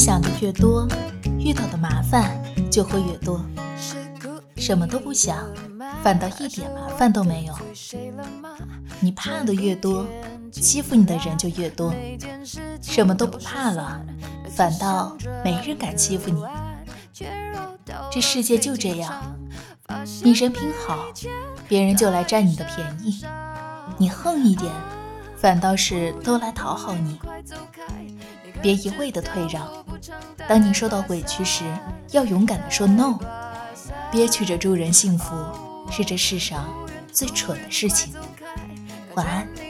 想的越多，遇到的麻烦就会越多。什么都不想，反倒一点麻烦都没有。你怕的越多，欺负你的人就越多。什么都不怕了，反倒没人敢欺负你。这世界就这样，你人品好，别人就来占你的便宜；你横一点，反倒是都来讨好你。别一味的退让，当你受到委屈时，要勇敢的说 no。憋屈着助人幸福，是这世上最蠢的事情。晚安。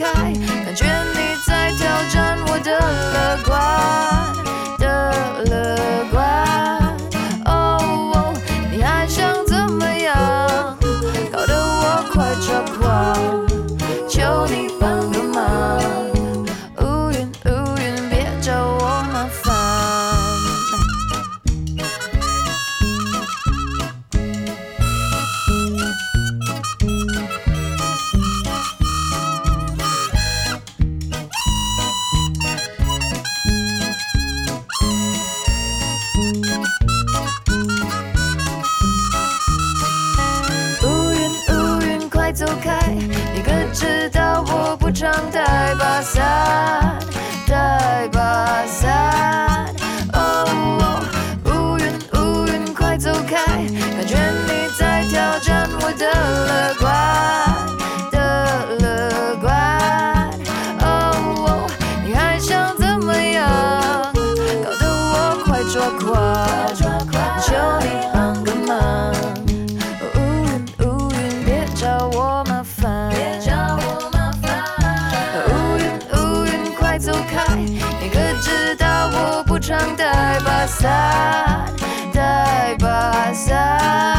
America. 常可知道我不常带把伞带把伞